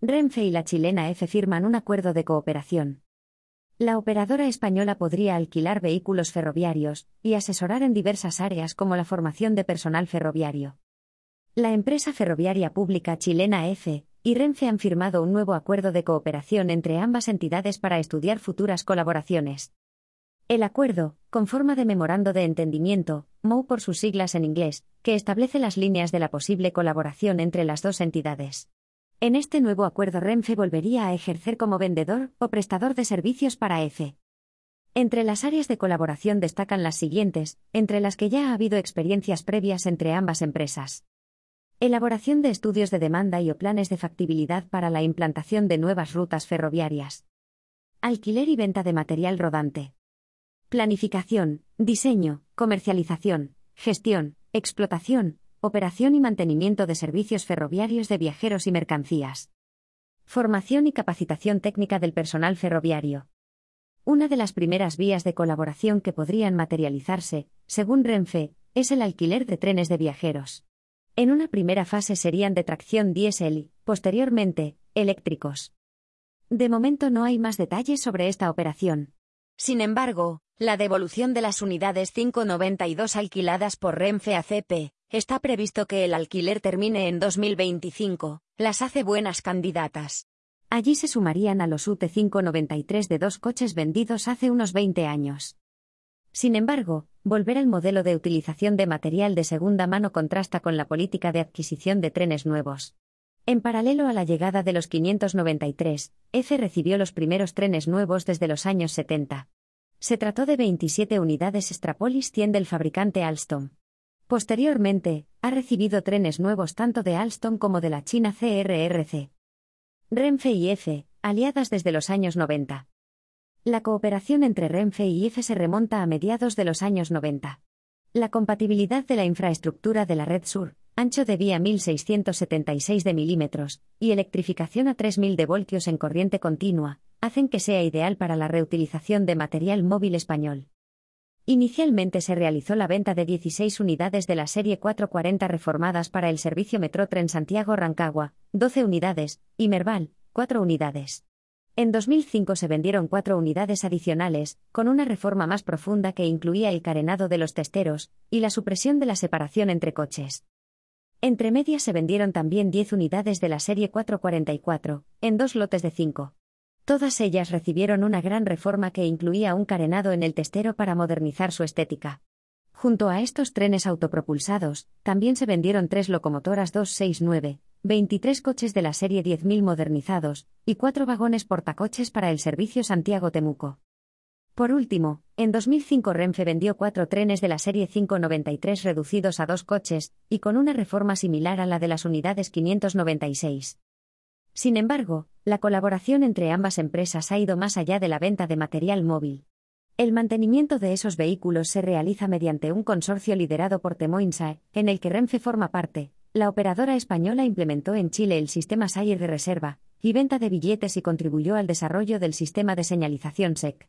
Renfe y la chilena F firman un acuerdo de cooperación. La operadora española podría alquilar vehículos ferroviarios y asesorar en diversas áreas como la formación de personal ferroviario. La empresa ferroviaria pública chilena F y Renfe han firmado un nuevo acuerdo de cooperación entre ambas entidades para estudiar futuras colaboraciones. El acuerdo, con forma de memorando de entendimiento, MOU por sus siglas en inglés, que establece las líneas de la posible colaboración entre las dos entidades. En este nuevo acuerdo Renfe volvería a ejercer como vendedor o prestador de servicios para EFE. Entre las áreas de colaboración destacan las siguientes, entre las que ya ha habido experiencias previas entre ambas empresas. Elaboración de estudios de demanda y o planes de factibilidad para la implantación de nuevas rutas ferroviarias. Alquiler y venta de material rodante. Planificación, diseño, comercialización, gestión, explotación, operación y mantenimiento de servicios ferroviarios de viajeros y mercancías. Formación y capacitación técnica del personal ferroviario. Una de las primeras vías de colaboración que podrían materializarse, según Renfe, es el alquiler de trenes de viajeros. En una primera fase serían de tracción diésel y, posteriormente, eléctricos. De momento no hay más detalles sobre esta operación. Sin embargo, la devolución de las unidades 592 alquiladas por Renfe a CP, está previsto que el alquiler termine en 2025, las hace buenas candidatas. Allí se sumarían a los UT 593 de dos coches vendidos hace unos 20 años. Sin embargo, volver al modelo de utilización de material de segunda mano contrasta con la política de adquisición de trenes nuevos. En paralelo a la llegada de los 593, F recibió los primeros trenes nuevos desde los años 70. Se trató de 27 unidades Strapolis 100 del fabricante Alstom. Posteriormente, ha recibido trenes nuevos tanto de Alstom como de la China CRRC. Renfe y F, aliadas desde los años 90. La cooperación entre Renfe y IFE se remonta a mediados de los años 90. La compatibilidad de la infraestructura de la red sur, ancho de vía 1676 de milímetros, y electrificación a 3000 de voltios en corriente continua, hacen que sea ideal para la reutilización de material móvil español. Inicialmente se realizó la venta de 16 unidades de la serie 440 reformadas para el servicio Metro Tren Santiago-Rancagua, 12 unidades, y Merval, 4 unidades. En 2005 se vendieron cuatro unidades adicionales, con una reforma más profunda que incluía el carenado de los testeros y la supresión de la separación entre coches. Entre medias se vendieron también 10 unidades de la serie 444, en dos lotes de 5. Todas ellas recibieron una gran reforma que incluía un carenado en el testero para modernizar su estética. Junto a estos trenes autopropulsados, también se vendieron tres locomotoras 269, 23 coches de la serie 10.000 modernizados, y cuatro vagones portacoches para el servicio Santiago-Temuco. Por último, en 2005 Renfe vendió cuatro trenes de la serie 593 reducidos a dos coches, y con una reforma similar a la de las unidades 596. Sin embargo, la colaboración entre ambas empresas ha ido más allá de la venta de material móvil. El mantenimiento de esos vehículos se realiza mediante un consorcio liderado por Temoinsa, en el que Renfe forma parte, la operadora española implementó en Chile el sistema SAIR de reserva y venta de billetes y contribuyó al desarrollo del sistema de señalización SEC.